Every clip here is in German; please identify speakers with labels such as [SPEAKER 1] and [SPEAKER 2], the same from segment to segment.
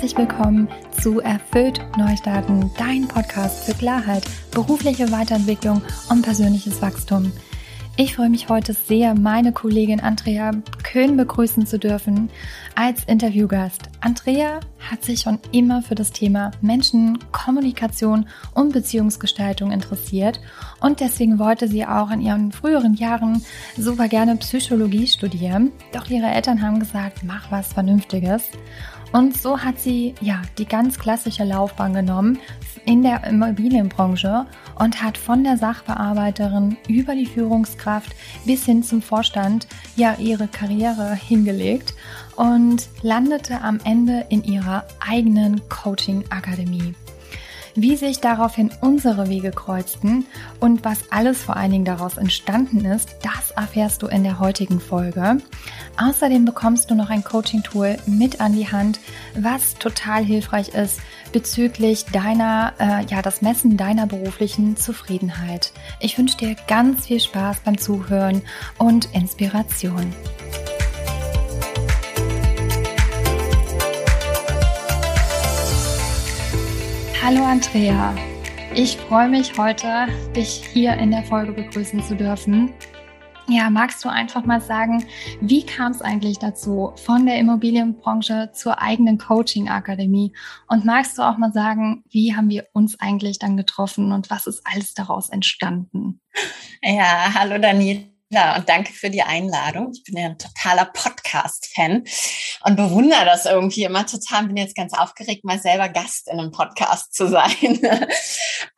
[SPEAKER 1] herzlich willkommen zu Erfüllt Neustarten, dein Podcast für Klarheit, berufliche Weiterentwicklung und persönliches Wachstum. Ich freue mich heute sehr, meine Kollegin Andrea Köhn begrüßen zu dürfen als Interviewgast. Andrea hat sich schon immer für das Thema Menschen, Kommunikation und Beziehungsgestaltung interessiert und deswegen wollte sie auch in ihren früheren Jahren super gerne Psychologie studieren. Doch ihre Eltern haben gesagt, mach was Vernünftiges. Und so hat sie ja die ganz klassische Laufbahn genommen in der Immobilienbranche und hat von der Sachbearbeiterin über die Führungskraft bis hin zum Vorstand ja ihre Karriere hingelegt und landete am Ende in ihrer eigenen Coaching-Akademie. Wie sich daraufhin unsere Wege kreuzten und was alles vor allen Dingen daraus entstanden ist, das erfährst du in der heutigen Folge. Außerdem bekommst du noch ein Coaching-Tool mit an die Hand, was total hilfreich ist bezüglich deiner, äh, ja, das Messen deiner beruflichen Zufriedenheit. Ich wünsche dir ganz viel Spaß beim Zuhören und Inspiration. Hallo Andrea, ich freue mich heute, dich hier in der Folge begrüßen zu dürfen. Ja, magst du einfach mal sagen, wie kam es eigentlich dazu von der Immobilienbranche zur eigenen Coaching-Akademie? Und magst du auch mal sagen, wie haben wir uns eigentlich dann getroffen und was ist alles daraus entstanden?
[SPEAKER 2] Ja, hallo Daniel. Ja, und danke für die Einladung. Ich bin ja ein totaler Podcast-Fan und bewundere das irgendwie immer total. Bin jetzt ganz aufgeregt, mal selber Gast in einem Podcast zu sein.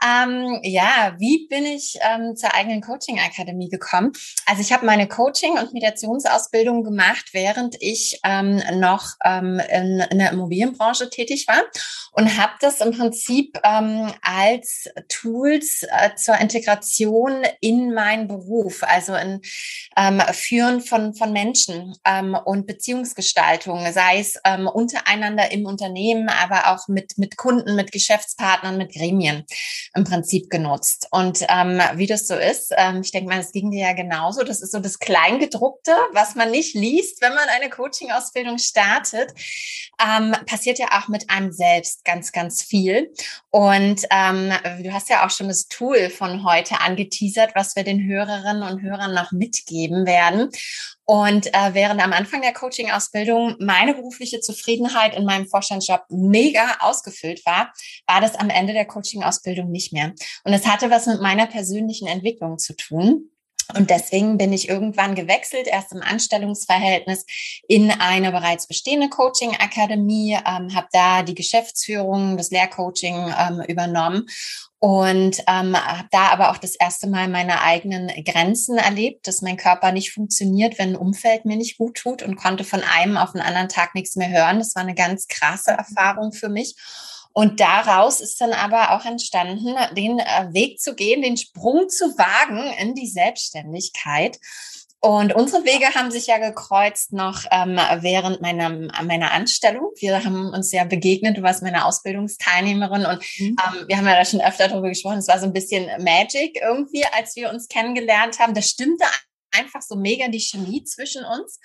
[SPEAKER 2] ähm, ja, wie bin ich ähm, zur eigenen Coaching-Akademie gekommen? Also ich habe meine Coaching- und Mediationsausbildung gemacht, während ich ähm, noch ähm, in, in, der Immobilienbranche tätig war und habe das im Prinzip ähm, als Tools äh, zur Integration in meinen Beruf, also in ähm, Führen von, von Menschen ähm, und Beziehungsgestaltung, sei es ähm, untereinander im Unternehmen, aber auch mit, mit Kunden, mit Geschäftspartnern, mit Gremien im Prinzip genutzt. Und ähm, wie das so ist, ähm, ich denke mal, es ging dir ja genauso. Das ist so das Kleingedruckte, was man nicht liest, wenn man eine Coaching-Ausbildung startet, ähm, passiert ja auch mit einem selbst ganz, ganz viel. Und ähm, du hast ja auch schon das Tool von heute angeteasert, was wir den Hörerinnen und Hörern noch mitgeben werden. Und äh, während am Anfang der Coaching-Ausbildung meine berufliche Zufriedenheit in meinem Vorstandsjob mega ausgefüllt war, war das am Ende der Coaching-Ausbildung nicht mehr. Und es hatte was mit meiner persönlichen Entwicklung zu tun. Und deswegen bin ich irgendwann gewechselt, erst im Anstellungsverhältnis in eine bereits bestehende Coaching-Akademie, ähm, habe da die Geschäftsführung, das Lehrcoaching ähm, übernommen und ähm, habe da aber auch das erste Mal meine eigenen Grenzen erlebt, dass mein Körper nicht funktioniert, wenn ein Umfeld mir nicht gut tut und konnte von einem auf den anderen Tag nichts mehr hören. Das war eine ganz krasse Erfahrung für mich. Und daraus ist dann aber auch entstanden, den äh, Weg zu gehen, den Sprung zu wagen in die Selbstständigkeit. Und unsere Wege haben sich ja gekreuzt noch ähm, während meiner, meiner Anstellung. Wir haben uns ja begegnet, du warst meine Ausbildungsteilnehmerin und mhm. ähm, wir haben ja da schon öfter darüber gesprochen. Es war so ein bisschen Magic irgendwie, als wir uns kennengelernt haben. Das stimmte einfach so mega die Chemie zwischen uns.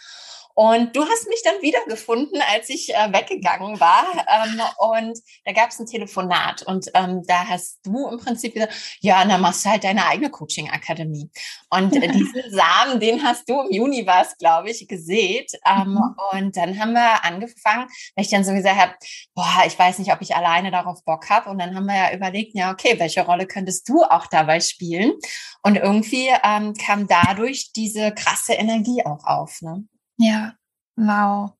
[SPEAKER 2] Und du hast mich dann wiedergefunden, als ich äh, weggegangen war. Ähm, und da gab es ein Telefonat. Und ähm, da hast du im Prinzip gesagt, ja, dann machst du halt deine eigene Coaching-Akademie. Und äh, diesen Samen, den hast du im Juni war es, glaube ich, gesät. Ähm, mhm. Und dann haben wir angefangen, weil ich dann so gesagt habe, boah, ich weiß nicht, ob ich alleine darauf Bock habe. Und dann haben wir ja überlegt, ja, okay, welche Rolle könntest du auch dabei spielen? Und irgendwie ähm, kam dadurch diese krasse Energie auch auf. Ne?
[SPEAKER 1] Ja, wow.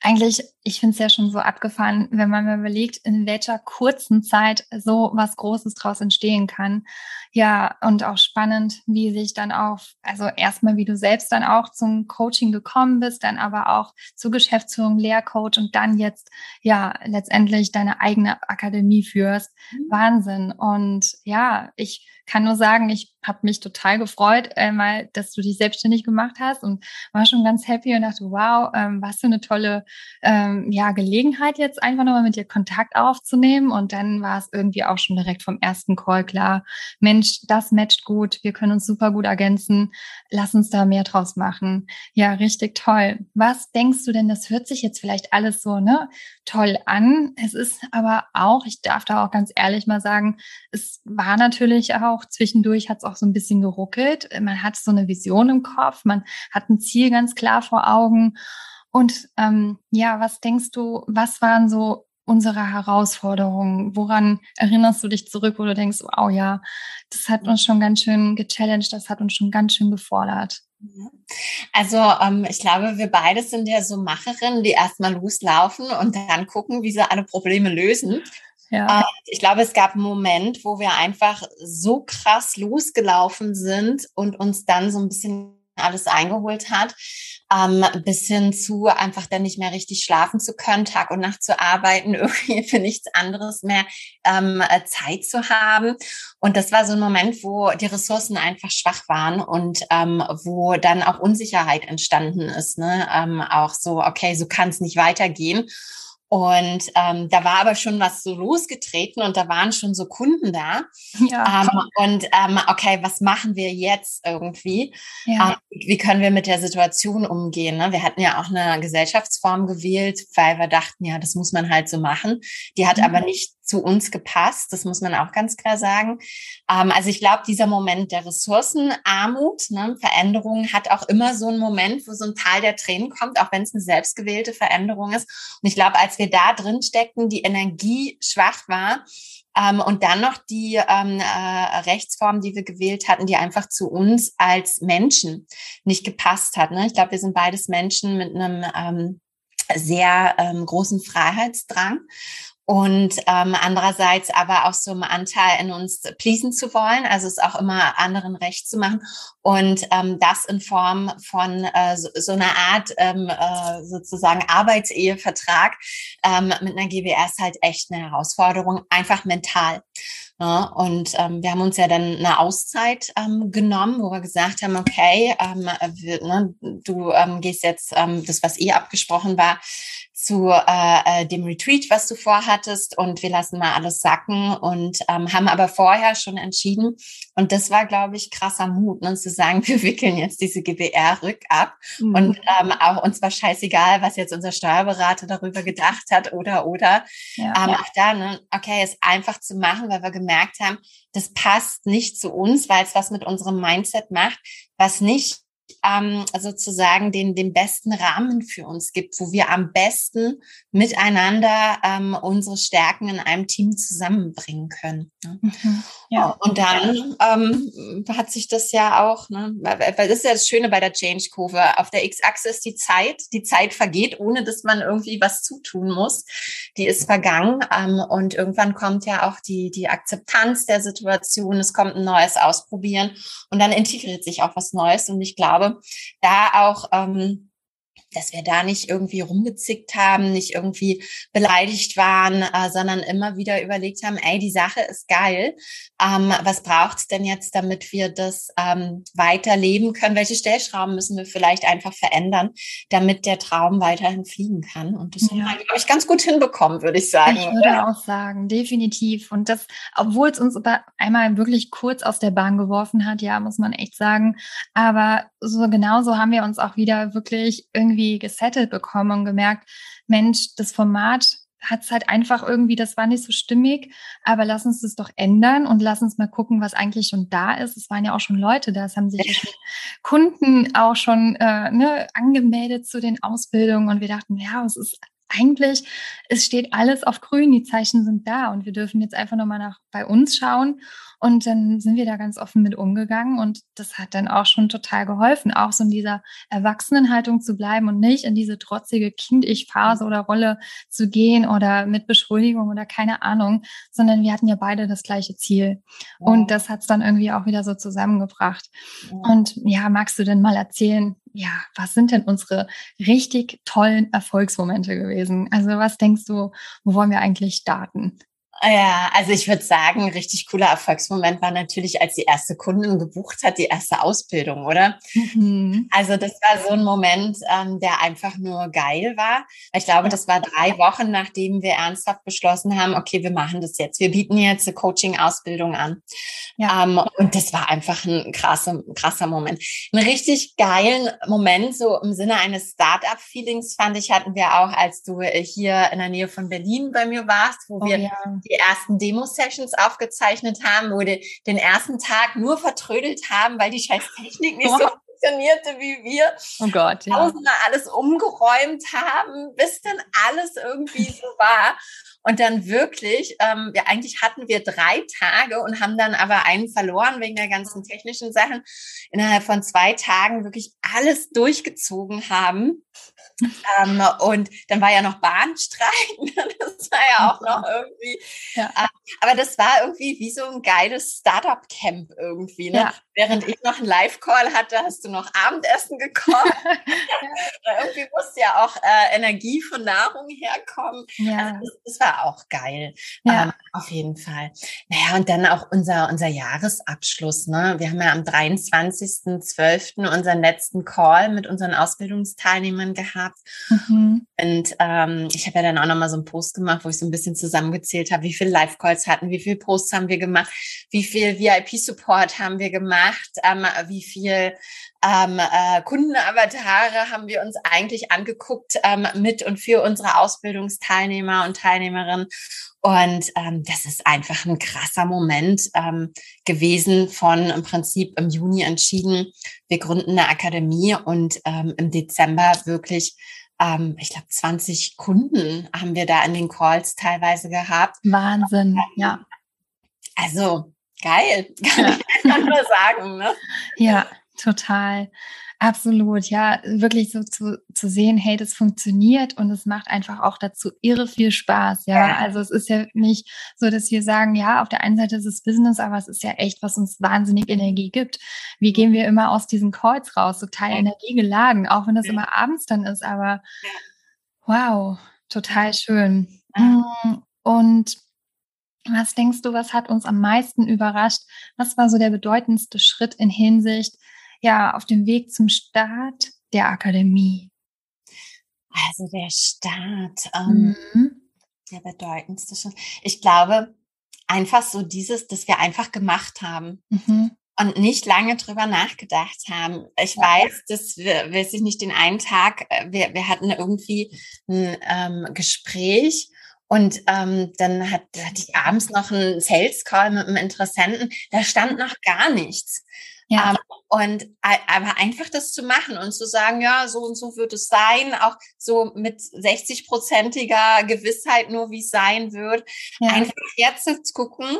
[SPEAKER 1] Eigentlich, ich finde es ja schon so abgefahren, wenn man mal überlegt, in welcher kurzen Zeit so was Großes draus entstehen kann. Ja, und auch spannend, wie sich dann auch, also erstmal, wie du selbst dann auch zum Coaching gekommen bist, dann aber auch zur Geschäftsführung, Lehrcoach und dann jetzt, ja, letztendlich deine eigene Akademie führst. Mhm. Wahnsinn. Und ja, ich kann nur sagen, ich habe mich total gefreut, äh, mal, dass du dich selbstständig gemacht hast und war schon ganz happy und dachte, wow, ähm, was für eine tolle tolle ähm, ja, Gelegenheit, jetzt einfach nochmal mit dir Kontakt aufzunehmen. Und dann war es irgendwie auch schon direkt vom ersten Call klar, Mensch, das matcht gut, wir können uns super gut ergänzen, lass uns da mehr draus machen. Ja, richtig toll. Was denkst du denn, das hört sich jetzt vielleicht alles so ne, toll an. Es ist aber auch, ich darf da auch ganz ehrlich mal sagen, es war natürlich auch zwischendurch hat es auch so ein bisschen geruckelt. Man hat so eine Vision im Kopf, man hat ein Ziel ganz klar vor Augen. Und ähm, ja, was denkst du, was waren so unsere Herausforderungen? Woran erinnerst du dich zurück, wo du denkst, oh ja, das hat uns schon ganz schön gechallenged, das hat uns schon ganz schön gefordert?
[SPEAKER 2] Also ähm, ich glaube, wir beide sind ja so Macherinnen, die erstmal loslaufen und dann gucken, wie sie alle Probleme lösen. Ja. Äh, ich glaube, es gab einen Moment, wo wir einfach so krass losgelaufen sind und uns dann so ein bisschen alles eingeholt hat, ähm, bis hin zu einfach dann nicht mehr richtig schlafen zu können, Tag und Nacht zu arbeiten, irgendwie für nichts anderes mehr ähm, äh, Zeit zu haben. Und das war so ein Moment, wo die Ressourcen einfach schwach waren und ähm, wo dann auch Unsicherheit entstanden ist. Ne? Ähm, auch so, okay, so kann es nicht weitergehen. Und ähm, da war aber schon was so losgetreten und da waren schon so Kunden da. Ja, ähm, und ähm, okay, was machen wir jetzt irgendwie? Ja. Ähm, wie können wir mit der Situation umgehen? Ne? Wir hatten ja auch eine Gesellschaftsform gewählt, weil wir dachten, ja, das muss man halt so machen. Die hat mhm. aber nicht zu uns gepasst. Das muss man auch ganz klar sagen. Ähm, also ich glaube, dieser Moment der Ressourcenarmut, ne, Veränderung hat auch immer so einen Moment, wo so ein Teil der Tränen kommt, auch wenn es eine selbstgewählte Veränderung ist. Und ich glaube, als wir da drin steckten, die Energie schwach war, ähm, und dann noch die ähm, äh, Rechtsform, die wir gewählt hatten, die einfach zu uns als Menschen nicht gepasst hat. Ne? Ich glaube, wir sind beides Menschen mit einem ähm, sehr ähm, großen Freiheitsdrang und ähm, andererseits aber auch so einen Anteil in uns pleasen zu wollen, also es auch immer anderen recht zu machen und ähm, das in Form von äh, so, so einer Art ähm, äh, sozusagen Arbeitsehevertrag ähm, mit einer GBR ist halt echt eine Herausforderung, einfach mental. Ne? und ähm, wir haben uns ja dann eine Auszeit ähm, genommen, wo wir gesagt haben, okay, ähm, wir, ne, du ähm, gehst jetzt ähm, das, was eh abgesprochen war, zu äh, äh, dem Retreat, was du vorhattest und wir lassen mal alles sacken und ähm, haben aber vorher schon entschieden und das war, glaube ich, krasser Mut, ne, zu sagen, wir wickeln jetzt diese GBR rückab mhm. und ähm, auch uns war scheißegal, was jetzt unser Steuerberater darüber gedacht hat oder oder ja, ähm, ja. auch da, ne, okay, es einfach zu machen, weil wir gemerkt haben, das passt nicht zu uns, weil es was mit unserem Mindset macht, was nicht ähm, sozusagen den, den besten Rahmen für uns gibt, wo wir am besten miteinander ähm, unsere Stärken in einem Team zusammenbringen können. Ne? Mhm. Ja. Und dann ähm, hat sich das ja auch, ne, weil das ist ja das Schöne bei der Change-Kurve. Auf der X-Achse ist die Zeit. Die Zeit vergeht, ohne dass man irgendwie was zutun muss. Die ist vergangen. Ähm, und irgendwann kommt ja auch die, die Akzeptanz der Situation. Es kommt ein neues Ausprobieren. Und dann integriert sich auch was Neues. Und ich glaube, da auch ähm, dass wir da nicht irgendwie rumgezickt haben, nicht irgendwie beleidigt waren, äh, sondern immer wieder überlegt haben, ey, die Sache ist geil. Ähm, was braucht es denn jetzt, damit wir das ähm, weiterleben können? Welche Stellschrauben müssen wir vielleicht einfach verändern, damit der Traum weiterhin fliegen kann? Und das ja. haben wir, glaube ich, ganz gut hinbekommen, würde ich sagen.
[SPEAKER 1] Ich würde oder? auch sagen, definitiv. Und das, obwohl es uns einmal wirklich kurz aus der Bahn geworfen hat, ja, muss man echt sagen. Aber so genauso haben wir uns auch wieder wirklich irgendwie gesettelt bekommen und gemerkt, Mensch, das Format hat es halt einfach irgendwie, das war nicht so stimmig, aber lass uns das doch ändern und lass uns mal gucken, was eigentlich schon da ist. Es waren ja auch schon Leute da, es haben sich ja Kunden auch schon äh, ne, angemeldet zu den Ausbildungen und wir dachten, ja, es ist eigentlich, es steht alles auf grün, die Zeichen sind da und wir dürfen jetzt einfach nochmal nach bei uns schauen und dann sind wir da ganz offen mit umgegangen und das hat dann auch schon total geholfen, auch so in dieser Erwachsenenhaltung zu bleiben und nicht in diese trotzige Kind-Ich-Phase oder Rolle zu gehen oder mit Beschuldigung oder keine Ahnung, sondern wir hatten ja beide das gleiche Ziel. Und das hat es dann irgendwie auch wieder so zusammengebracht. Und ja, magst du denn mal erzählen, ja, was sind denn unsere richtig tollen Erfolgsmomente gewesen? Also was denkst du, wo wollen wir eigentlich starten?
[SPEAKER 2] Ja, also ich würde sagen, ein richtig cooler Erfolgsmoment war natürlich, als die erste Kundin gebucht hat, die erste Ausbildung, oder? Mhm. Also das war so ein Moment, ähm, der einfach nur geil war. Ich glaube, das war drei Wochen, nachdem wir ernsthaft beschlossen haben, okay, wir machen das jetzt. Wir bieten jetzt eine Coaching-Ausbildung an. Ja. Ähm, und das war einfach ein krasser, krasser Moment. Ein richtig geilen Moment, so im Sinne eines Start-up-Feelings fand ich, hatten wir auch, als du hier in der Nähe von Berlin bei mir warst, wo oh, wir ja die ersten Demo-Sessions aufgezeichnet haben, wo wir den ersten Tag nur vertrödelt haben, weil die scheiß Technik nicht so funktionierte wie wir.
[SPEAKER 1] Oh Gott,
[SPEAKER 2] ja. Tausendmal alles umgeräumt haben, bis dann alles irgendwie so war. Und dann wirklich, ähm, ja, eigentlich hatten wir drei Tage und haben dann aber einen verloren wegen der ganzen technischen Sachen. Innerhalb von zwei Tagen wirklich alles durchgezogen haben. Ähm, und dann war ja noch Bahnstreik. Das war ja auch noch irgendwie. Ja. Ähm, aber das war irgendwie wie so ein geiles Startup-Camp irgendwie. Ne? Ja. Während ich noch einen Live-Call hatte, hast du noch Abendessen gekocht. irgendwie musste ja auch äh, Energie von Nahrung herkommen. Ja. Also das, das, war auch geil. Ja. Ähm, auf jeden Fall. Naja, und dann auch unser, unser Jahresabschluss. Ne? Wir haben ja am 23.12. unseren letzten Call mit unseren Ausbildungsteilnehmern gehabt. Mhm. Und ähm, ich habe ja dann auch nochmal so einen Post gemacht, wo ich so ein bisschen zusammengezählt habe, wie viele Live-Calls hatten, wie viele Posts haben wir gemacht, wie viel VIP-Support haben wir gemacht, ähm, wie viel ähm, äh, Kundenavatare haben wir uns eigentlich angeguckt ähm, mit und für unsere Ausbildungsteilnehmer und Teilnehmerinnen. Und ähm, das ist einfach ein krasser Moment ähm, gewesen von im Prinzip im Juni entschieden, wir gründen eine Akademie und ähm, im Dezember wirklich ähm, ich glaube, 20 Kunden haben wir da in den Calls teilweise gehabt.
[SPEAKER 1] Wahnsinn, ja.
[SPEAKER 2] Also geil, kann ja. ich einfach nur sagen. Ne?
[SPEAKER 1] Ja, total. Absolut, ja, wirklich so zu, zu sehen, hey, das funktioniert und es macht einfach auch dazu irre viel Spaß, ja. Also es ist ja nicht so, dass wir sagen, ja, auf der einen Seite ist es Business, aber es ist ja echt, was uns wahnsinnig Energie gibt. Wie gehen wir immer aus diesen Calls raus, total energiegeladen, auch wenn das immer abends dann ist, aber wow, total schön. Mm, und was denkst du, was hat uns am meisten überrascht? Was war so der bedeutendste Schritt in Hinsicht ja auf dem Weg zum Start der Akademie?
[SPEAKER 2] Also der Start, ähm, mhm. der bedeutendste schon. Ich glaube, einfach so dieses, dass wir einfach gemacht haben. Mhm. Und nicht lange drüber nachgedacht haben. Ich ja. weiß, dass wir, weiß ich nicht, den einen Tag, äh, wir, wir hatten irgendwie ein ähm, Gespräch und ähm, dann hat, hatte ich abends noch einen Sales Call mit einem Interessenten. Da stand noch gar nichts. Ja. Ähm, und aber einfach das zu machen und zu sagen, ja, so und so wird es sein, auch so mit 60-prozentiger Gewissheit nur, wie es sein wird. Ja. Einfach jetzt zu gucken,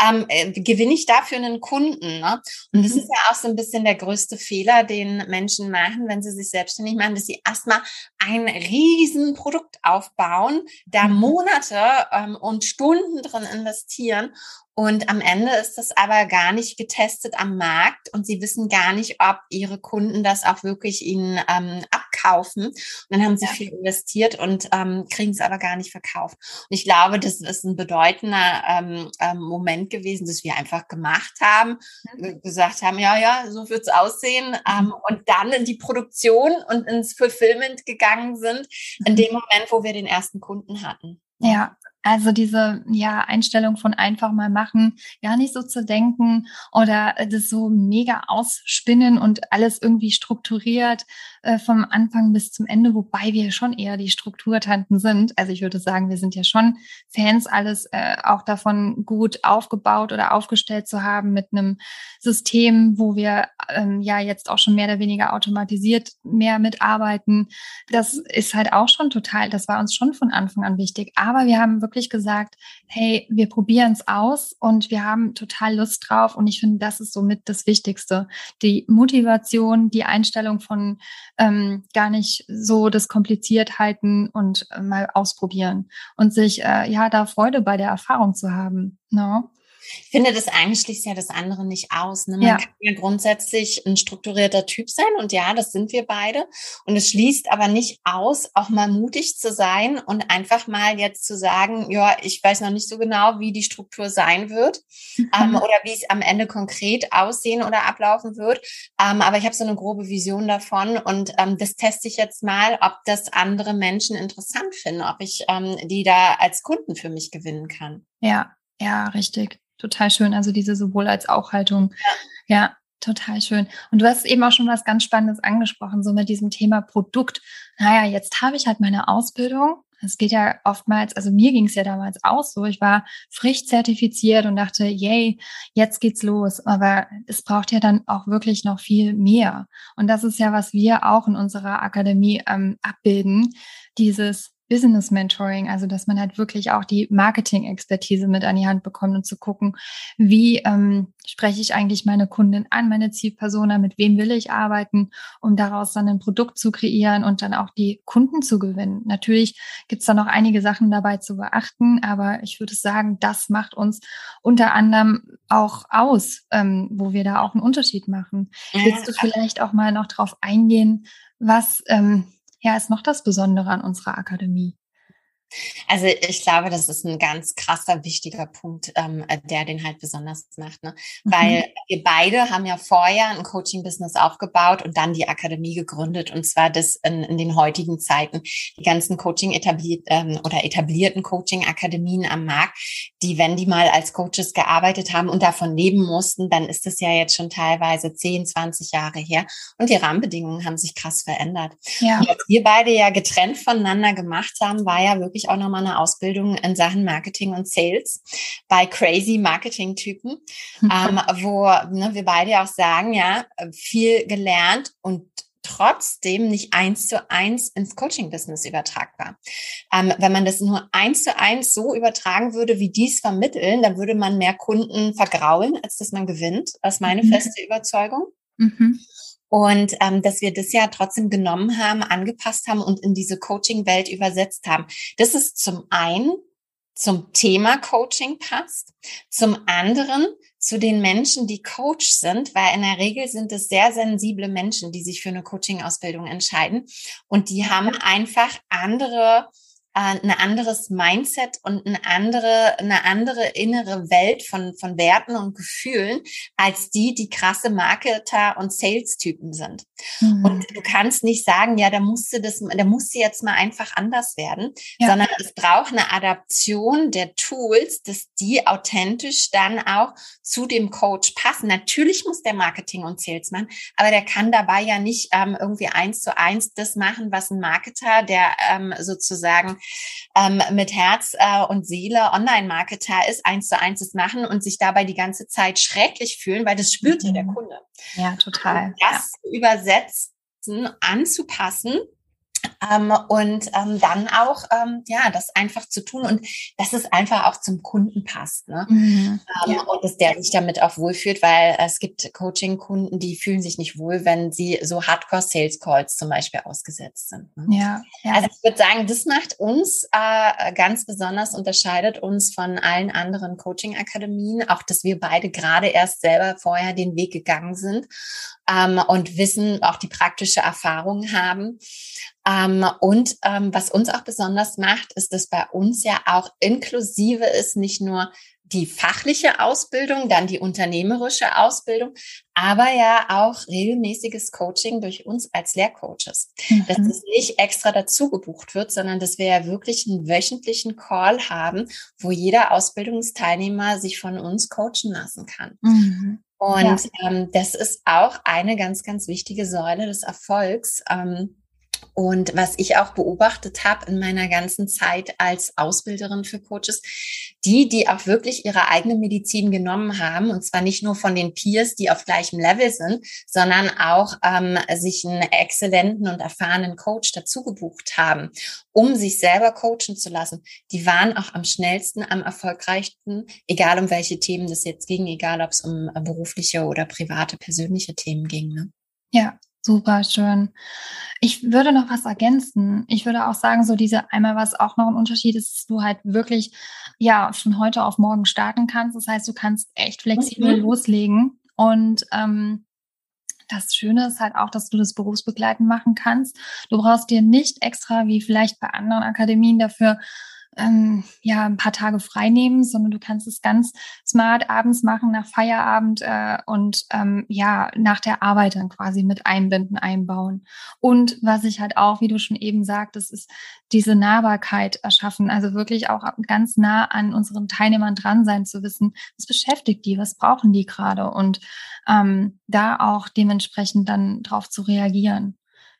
[SPEAKER 2] ähm, äh, gewinne ich dafür einen Kunden. Ne? Und das mhm. ist ja auch so ein bisschen der größte Fehler, den Menschen machen, wenn sie sich selbstständig machen, dass sie erstmal ein riesen Produkt aufbauen, da mhm. Monate ähm, und Stunden drin investieren und am Ende ist das aber gar nicht getestet am Markt und sie wissen gar nicht, ob ihre Kunden das auch wirklich ihnen ähm, abkaufen. Und dann haben sie ja. viel investiert und ähm, kriegen es aber gar nicht verkauft. Und ich glaube, das ist ein bedeutender ähm, ähm, Moment gewesen, dass wir einfach gemacht haben, mhm. gesagt haben, ja, ja, so wird's aussehen. Ähm, mhm. und dann in die Produktion und ins Fulfillment gegangen sind, in mhm. dem Moment, wo wir den ersten Kunden hatten.
[SPEAKER 1] Ja, also diese ja Einstellung von einfach mal machen, gar nicht so zu denken oder das so mega ausspinnen und alles irgendwie strukturiert äh, vom Anfang bis zum Ende, wobei wir schon eher die Strukturtanten sind. Also ich würde sagen, wir sind ja schon Fans, alles äh, auch davon gut aufgebaut oder aufgestellt zu haben mit einem System, wo wir ähm, ja jetzt auch schon mehr oder weniger automatisiert mehr mitarbeiten. Das ist halt auch schon total, das war uns schon von Anfang an wichtig. Aber wir haben wirklich gesagt, hey, wir probieren es aus und wir haben total Lust drauf. Und ich finde, das ist somit das Wichtigste. Die Motivation, die Einstellung von ähm, gar nicht so das kompliziert halten und äh, mal ausprobieren und sich äh, ja da Freude bei der Erfahrung zu haben. No?
[SPEAKER 2] Ich finde, das eine schließt ja das andere nicht aus. Ne? Man ja. kann ja grundsätzlich ein strukturierter Typ sein und ja, das sind wir beide. Und es schließt aber nicht aus, auch mal mutig zu sein und einfach mal jetzt zu sagen, ja, ich weiß noch nicht so genau, wie die Struktur sein wird mhm. ähm, oder wie es am Ende konkret aussehen oder ablaufen wird. Ähm, aber ich habe so eine grobe Vision davon und ähm, das teste ich jetzt mal, ob das andere Menschen interessant finden, ob ich ähm, die da als Kunden für mich gewinnen kann.
[SPEAKER 1] Ja, ja, richtig total schön. Also diese sowohl als auch Haltung. Ja. ja. Total schön. Und du hast eben auch schon was ganz Spannendes angesprochen, so mit diesem Thema Produkt. Naja, jetzt habe ich halt meine Ausbildung. Es geht ja oftmals, also mir ging es ja damals auch so. Ich war frisch zertifiziert und dachte, yay, jetzt geht's los. Aber es braucht ja dann auch wirklich noch viel mehr. Und das ist ja, was wir auch in unserer Akademie ähm, abbilden. Dieses Business Mentoring, also dass man halt wirklich auch die Marketing-Expertise mit an die Hand bekommt und zu gucken, wie ähm, spreche ich eigentlich meine Kundin an, meine Zielpersona, mit wem will ich arbeiten, um daraus dann ein Produkt zu kreieren und dann auch die Kunden zu gewinnen. Natürlich gibt es da noch einige Sachen dabei zu beachten, aber ich würde sagen, das macht uns unter anderem auch aus, ähm, wo wir da auch einen Unterschied machen. Willst du vielleicht auch mal noch drauf eingehen, was ähm, ja, ist noch das Besondere an unserer Akademie?
[SPEAKER 2] Also ich glaube, das ist ein ganz krasser, wichtiger Punkt, ähm, der den halt besonders macht. Ne? Mhm. Weil wir beide haben ja vorher ein Coaching-Business aufgebaut und dann die Akademie gegründet. Und zwar das in, in den heutigen Zeiten. Die ganzen Coaching etabliert ähm, oder etablierten Coaching-Akademien am Markt, die, wenn die mal als Coaches gearbeitet haben und davon leben mussten, dann ist das ja jetzt schon teilweise 10, 20 Jahre her. Und die Rahmenbedingungen haben sich krass verändert. Ja. Und was wir beide ja getrennt voneinander gemacht haben, war ja wirklich ich auch nochmal eine Ausbildung in Sachen Marketing und Sales bei crazy Marketing-Typen, ähm, wo ne, wir beide auch sagen, ja, viel gelernt und trotzdem nicht eins zu eins ins Coaching-Business übertragbar. Ähm, wenn man das nur eins zu eins so übertragen würde, wie dies vermitteln, dann würde man mehr Kunden vergraulen, als dass man gewinnt. Das ist meine mhm. feste Überzeugung. Mhm. Und ähm, dass wir das ja trotzdem genommen haben, angepasst haben und in diese Coaching-Welt übersetzt haben. Das ist zum einen zum Thema Coaching passt, zum anderen zu den Menschen, die Coach sind, weil in der Regel sind es sehr sensible Menschen, die sich für eine Coaching-Ausbildung entscheiden und die haben einfach andere ein anderes Mindset und eine andere, eine andere innere Welt von, von Werten und Gefühlen als die, die krasse Marketer und Sales-Typen sind. Mhm. Und du kannst nicht sagen, ja, da musste das, da musste jetzt mal einfach anders werden, ja. sondern es braucht eine Adaption der Tools, dass die authentisch dann auch zu dem Coach passen. Natürlich muss der Marketing und Salesman, aber der kann dabei ja nicht ähm, irgendwie eins zu eins das machen, was ein Marketer, der ähm, sozusagen ähm, mit Herz äh, und Seele Online-Marketer ist, eins zu eins das machen und sich dabei die ganze Zeit schrecklich fühlen, weil das spürt ja der mhm. Kunde.
[SPEAKER 1] Ja, total.
[SPEAKER 2] Und das ja. übersetzen, anzupassen ähm, und ähm, dann auch ähm, ja das einfach zu tun und dass es einfach auch zum Kunden passt ne? Mhm, ähm, ja. und dass der sich damit auch wohlfühlt, weil es gibt Coaching-Kunden, die fühlen sich nicht wohl, wenn sie so Hardcore-Sales-Calls zum Beispiel ausgesetzt sind. Ne? Ja, ja, Also ich würde sagen, das macht uns äh, ganz besonders unterscheidet uns von allen anderen Coaching-Akademien, auch dass wir beide gerade erst selber vorher den Weg gegangen sind ähm, und wissen, auch die praktische Erfahrung haben. Ähm, und ähm, was uns auch besonders macht, ist, dass bei uns ja auch inklusive ist, nicht nur die fachliche Ausbildung, dann die unternehmerische Ausbildung, aber ja auch regelmäßiges Coaching durch uns als Lehrcoaches. Mhm. Dass es nicht extra dazu gebucht wird, sondern dass wir ja wirklich einen wöchentlichen Call haben, wo jeder Ausbildungsteilnehmer sich von uns coachen lassen kann. Mhm. Und ja. ähm, das ist auch eine ganz, ganz wichtige Säule des Erfolgs. Ähm, und was ich auch beobachtet habe in meiner ganzen Zeit als Ausbilderin für Coaches, die, die auch wirklich ihre eigene Medizin genommen haben, und zwar nicht nur von den Peers, die auf gleichem Level sind, sondern auch ähm, sich einen exzellenten und erfahrenen Coach dazu gebucht haben, um sich selber coachen zu lassen, die waren auch am schnellsten, am erfolgreichsten, egal um welche Themen das jetzt ging, egal ob es um berufliche oder private, persönliche Themen ging. Ne?
[SPEAKER 1] Ja, Super schön. Ich würde noch was ergänzen. Ich würde auch sagen, so diese einmal, was auch noch ein Unterschied ist, dass du halt wirklich ja von heute auf morgen starten kannst. Das heißt, du kannst echt flexibel mhm. loslegen. Und ähm, das Schöne ist halt auch, dass du das berufsbegleitend machen kannst. Du brauchst dir nicht extra, wie vielleicht bei anderen Akademien, dafür ähm, ja ein paar Tage frei nehmen, sondern du kannst es ganz smart abends machen nach Feierabend äh, und ähm, ja nach der Arbeit dann quasi mit einbinden, einbauen. Und was ich halt auch, wie du schon eben sagtest, ist diese Nahbarkeit erschaffen, also wirklich auch ganz nah an unseren Teilnehmern dran sein zu wissen, was beschäftigt die, was brauchen die gerade und ähm, da auch dementsprechend dann drauf zu reagieren.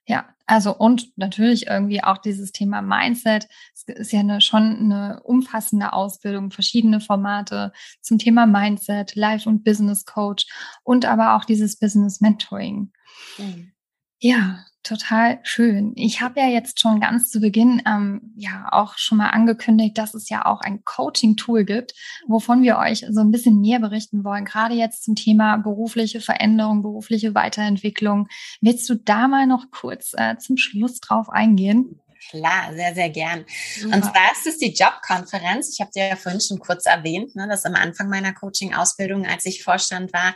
[SPEAKER 1] Ja, also und natürlich irgendwie auch dieses Thema Mindset. Es ist ja eine, schon eine umfassende Ausbildung, verschiedene Formate zum Thema Mindset, Life- und Business Coach und aber auch dieses Business Mentoring. Mhm. Ja, total schön. Ich habe ja jetzt schon ganz zu Beginn ähm, ja auch schon mal angekündigt, dass es ja auch ein Coaching-Tool gibt, wovon wir euch so ein bisschen mehr berichten wollen. Gerade jetzt zum Thema berufliche Veränderung, berufliche Weiterentwicklung. Willst du da mal noch kurz äh, zum Schluss drauf eingehen?
[SPEAKER 2] Klar, sehr, sehr gern. Super. Und zwar ist es die Jobkonferenz. Ich habe dir ja vorhin schon kurz erwähnt, ne, dass am Anfang meiner Coaching-Ausbildung, als ich Vorstand war,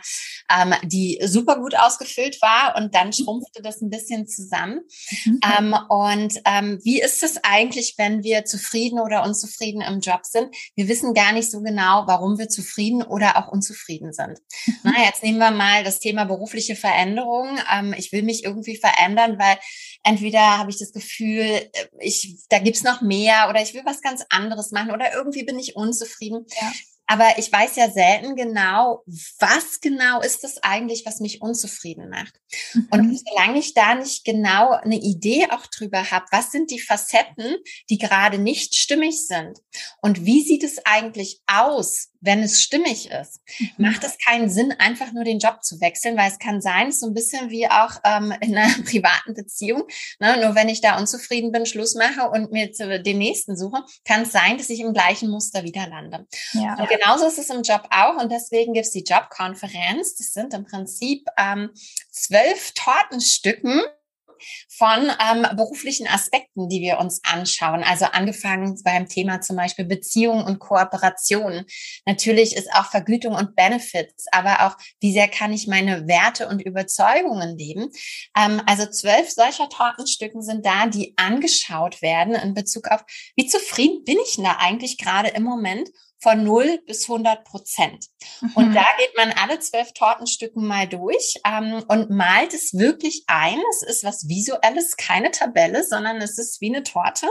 [SPEAKER 2] ähm, die super gut ausgefüllt war und dann mhm. schrumpfte das ein bisschen zusammen. Mhm. Ähm, und ähm, wie ist es eigentlich, wenn wir zufrieden oder unzufrieden im Job sind? Wir wissen gar nicht so genau, warum wir zufrieden oder auch unzufrieden sind. Mhm. Na, jetzt nehmen wir mal das Thema berufliche Veränderung. Ähm, ich will mich irgendwie verändern, weil entweder habe ich das Gefühl, ich, da gibt's noch mehr oder ich will was ganz anderes machen oder irgendwie bin ich unzufrieden. Ja. Aber ich weiß ja selten genau, was genau ist das eigentlich, was mich unzufrieden macht. Mhm. Und solange ich da nicht genau eine Idee auch drüber habe, was sind die Facetten, die gerade nicht stimmig sind und wie sieht es eigentlich aus, wenn es stimmig ist, mhm. macht es keinen Sinn, einfach nur den Job zu wechseln, weil es kann sein, so ein bisschen wie auch ähm, in einer privaten Beziehung. Ne? Nur wenn ich da unzufrieden bin, Schluss mache und mir den nächsten suche, kann es sein, dass ich im gleichen Muster wieder lande. Ja. Und genauso ist es im Job auch und deswegen gibt es die Jobkonferenz. Das sind im Prinzip ähm, zwölf Tortenstücken, von ähm, beruflichen Aspekten, die wir uns anschauen. Also angefangen beim Thema zum Beispiel Beziehung und Kooperation. Natürlich ist auch Vergütung und Benefits, aber auch, wie sehr kann ich meine Werte und Überzeugungen leben. Ähm, also zwölf solcher Tortenstücken sind da, die angeschaut werden in Bezug auf, wie zufrieden bin ich da eigentlich gerade im Moment von 0 bis 100 Prozent. Mhm. Und da geht man alle zwölf Tortenstücken mal durch ähm, und malt es wirklich ein. Es ist was Visuelles, keine Tabelle, sondern es ist wie eine Torte.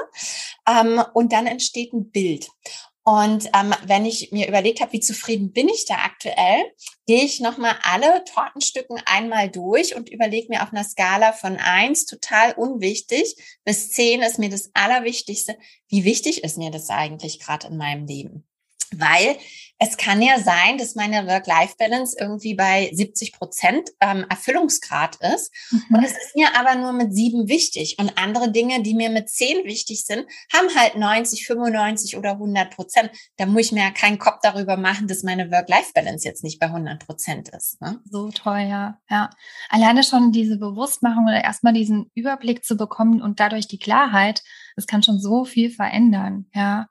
[SPEAKER 2] Ähm, und dann entsteht ein Bild. Und ähm, wenn ich mir überlegt habe, wie zufrieden bin ich da aktuell, gehe ich nochmal alle Tortenstücken einmal durch und überlege mir auf einer Skala von eins total unwichtig, bis zehn ist mir das Allerwichtigste, wie wichtig ist mir das eigentlich gerade in meinem Leben. Weil es kann ja sein, dass meine Work-Life-Balance irgendwie bei 70 Prozent ähm, Erfüllungsgrad ist. Mhm. Und es ist mir aber nur mit sieben wichtig. Und andere Dinge, die mir mit zehn wichtig sind, haben halt 90, 95 oder 100 Prozent. Da muss ich mir ja keinen Kopf darüber machen, dass meine Work-Life-Balance jetzt nicht bei 100 Prozent ist. Ne?
[SPEAKER 1] So toll, ja. ja. Alleine schon diese Bewusstmachung oder erstmal diesen Überblick zu bekommen und dadurch die Klarheit, das kann schon so viel verändern. Ja.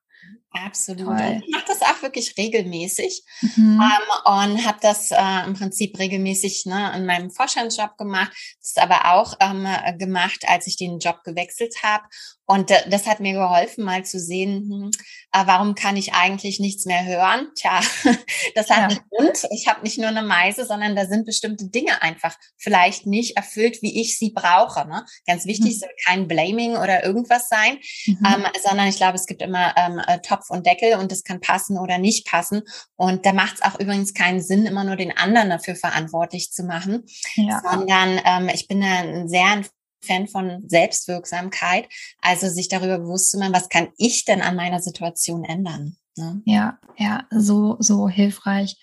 [SPEAKER 2] Absolut. Toll. Ich mache das auch wirklich regelmäßig mhm. ähm, und habe das äh, im Prinzip regelmäßig ne, in meinem Vorstandsjob gemacht. Das ist aber auch ähm, gemacht, als ich den Job gewechselt habe. Und das hat mir geholfen, mal zu sehen, hm, äh, warum kann ich eigentlich nichts mehr hören? Tja, das hat ja. einen Grund. Ich habe nicht nur eine Meise, sondern da sind bestimmte Dinge einfach vielleicht nicht erfüllt, wie ich sie brauche. Ne? Ganz wichtig mhm. soll kein Blaming oder irgendwas sein, mhm. ähm, sondern ich glaube, es gibt immer ähm, äh, Topf und Deckel und das kann passen oder nicht passen. Und da macht es auch übrigens keinen Sinn, immer nur den anderen dafür verantwortlich zu machen, ja. sondern ähm, ich bin da ein sehr Fan von Selbstwirksamkeit, also sich darüber bewusst zu machen, was kann ich denn an meiner Situation ändern?
[SPEAKER 1] Ne? Ja, ja, so, so hilfreich.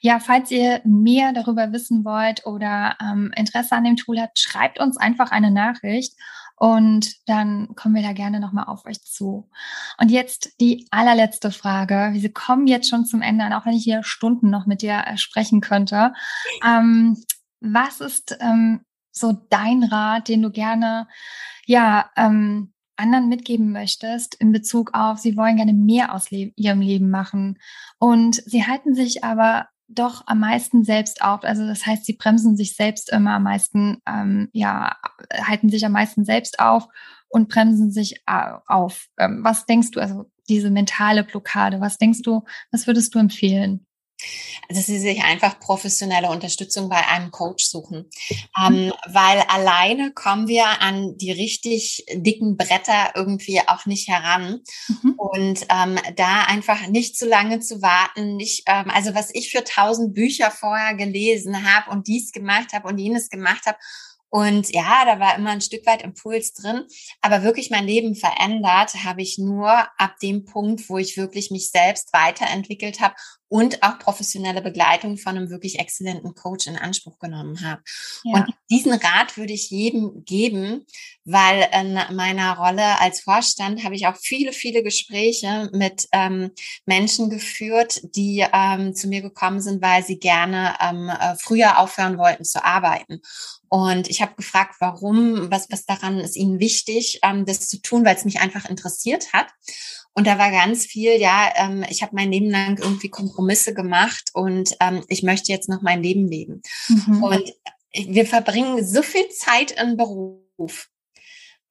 [SPEAKER 1] Ja, falls ihr mehr darüber wissen wollt oder ähm, Interesse an dem Tool habt, schreibt uns einfach eine Nachricht und dann kommen wir da gerne nochmal auf euch zu. Und jetzt die allerletzte Frage. Wir kommen jetzt schon zum Ende, auch wenn ich hier Stunden noch mit dir äh, sprechen könnte. Ähm, was ist ähm, so dein Rat, den du gerne, ja, ähm, anderen mitgeben möchtest in Bezug auf, sie wollen gerne mehr aus le ihrem Leben machen und sie halten sich aber doch am meisten selbst auf. Also das heißt, sie bremsen sich selbst immer am meisten, ähm, ja, halten sich am meisten selbst auf und bremsen sich auf. Ähm, was denkst du, also diese mentale Blockade, was denkst du, was würdest du empfehlen?
[SPEAKER 2] Also sie sich einfach professionelle Unterstützung bei einem Coach suchen, ähm, weil alleine kommen wir an die richtig dicken Bretter irgendwie auch nicht heran mhm. und ähm, da einfach nicht zu lange zu warten, nicht ähm, also was ich für tausend Bücher vorher gelesen habe und dies gemacht habe und jenes gemacht habe und ja, da war immer ein Stück weit Impuls drin, aber wirklich mein Leben verändert habe ich nur ab dem Punkt, wo ich wirklich mich selbst weiterentwickelt habe und auch professionelle Begleitung von einem wirklich exzellenten Coach in Anspruch genommen habe. Ja. Und diesen Rat würde ich jedem geben, weil in meiner Rolle als Vorstand habe ich auch viele, viele Gespräche mit ähm, Menschen geführt, die ähm, zu mir gekommen sind, weil sie gerne ähm, äh, früher aufhören wollten zu arbeiten. Und ich habe gefragt, warum, was, was daran ist ihnen wichtig, ähm, das zu tun, weil es mich einfach interessiert hat. Und da war ganz viel, ja, ähm, ich habe mein Leben lang irgendwie Kompromisse gemacht und ähm, ich möchte jetzt noch mein Leben leben. Mhm. Und wir verbringen so viel Zeit im Beruf.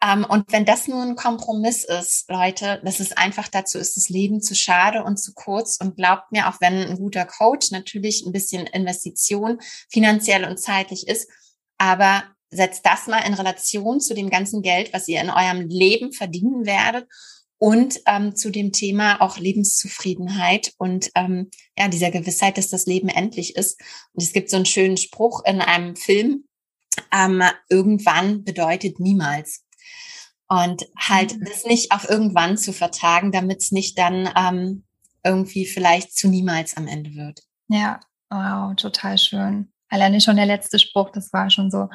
[SPEAKER 2] Ähm, und wenn das nur ein Kompromiss ist, Leute, das ist einfach dazu ist das Leben zu schade und zu kurz. Und glaubt mir, auch wenn ein guter Coach natürlich ein bisschen Investition finanziell und zeitlich ist, aber setzt das mal in Relation zu dem ganzen Geld, was ihr in eurem Leben verdienen werdet und ähm, zu dem Thema auch Lebenszufriedenheit und ähm, ja, dieser Gewissheit, dass das Leben endlich ist. Und es gibt so einen schönen Spruch in einem Film, ähm, irgendwann bedeutet niemals. Und halt mhm. das nicht auf irgendwann zu vertagen, damit es nicht dann ähm, irgendwie vielleicht zu niemals am Ende wird.
[SPEAKER 1] Ja, wow, total schön. Alleine schon der letzte Spruch, das war schon so,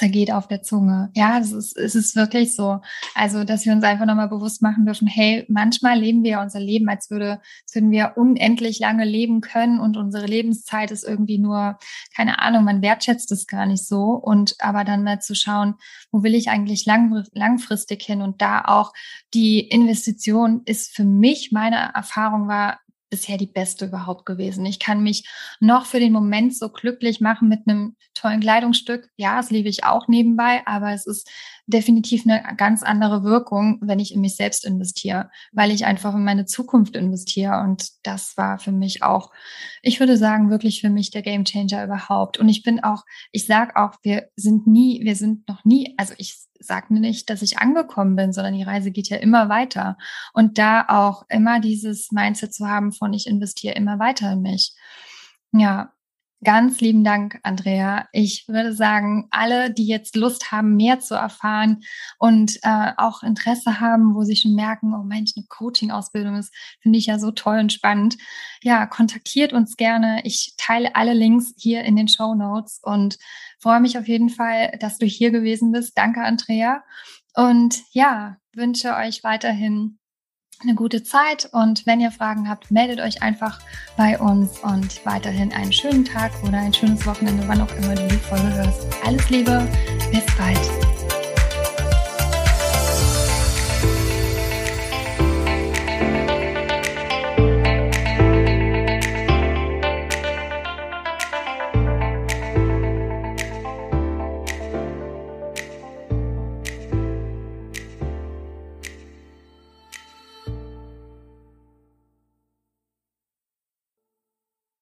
[SPEAKER 1] zergeht auf der Zunge. Ja, es ist, es ist wirklich so. Also, dass wir uns einfach nochmal bewusst machen dürfen, hey, manchmal leben wir unser Leben, als würde, als würden wir unendlich lange leben können und unsere Lebenszeit ist irgendwie nur, keine Ahnung, man wertschätzt es gar nicht so. Und aber dann mal zu schauen, wo will ich eigentlich lang, langfristig hin? Und da auch die Investition ist für mich, meine Erfahrung war, bisher die beste überhaupt gewesen. Ich kann mich noch für den Moment so glücklich machen mit einem tollen Kleidungsstück. Ja, das liebe ich auch nebenbei, aber es ist definitiv eine ganz andere Wirkung, wenn ich in mich selbst investiere, weil ich einfach in meine Zukunft investiere. Und das war für mich auch, ich würde sagen, wirklich für mich der Gamechanger überhaupt. Und ich bin auch, ich sage auch, wir sind nie, wir sind noch nie, also ich sage mir nicht, dass ich angekommen bin, sondern die Reise geht ja immer weiter. Und da auch immer dieses Mindset zu haben von ich investiere immer weiter in mich. Ja, Ganz lieben Dank, Andrea. Ich würde sagen, alle, die jetzt Lust haben, mehr zu erfahren und äh, auch Interesse haben, wo sie schon merken, oh Mensch, eine Coaching-Ausbildung ist, finde ich ja so toll und spannend. Ja, kontaktiert uns gerne. Ich teile alle Links hier in den Show Notes und freue mich auf jeden Fall, dass du hier gewesen bist. Danke, Andrea. Und ja, wünsche euch weiterhin eine gute Zeit und wenn ihr Fragen habt, meldet euch einfach bei uns und weiterhin einen schönen Tag oder ein schönes Wochenende, wann auch immer du die Folge hörst. Alles Liebe, bis bald.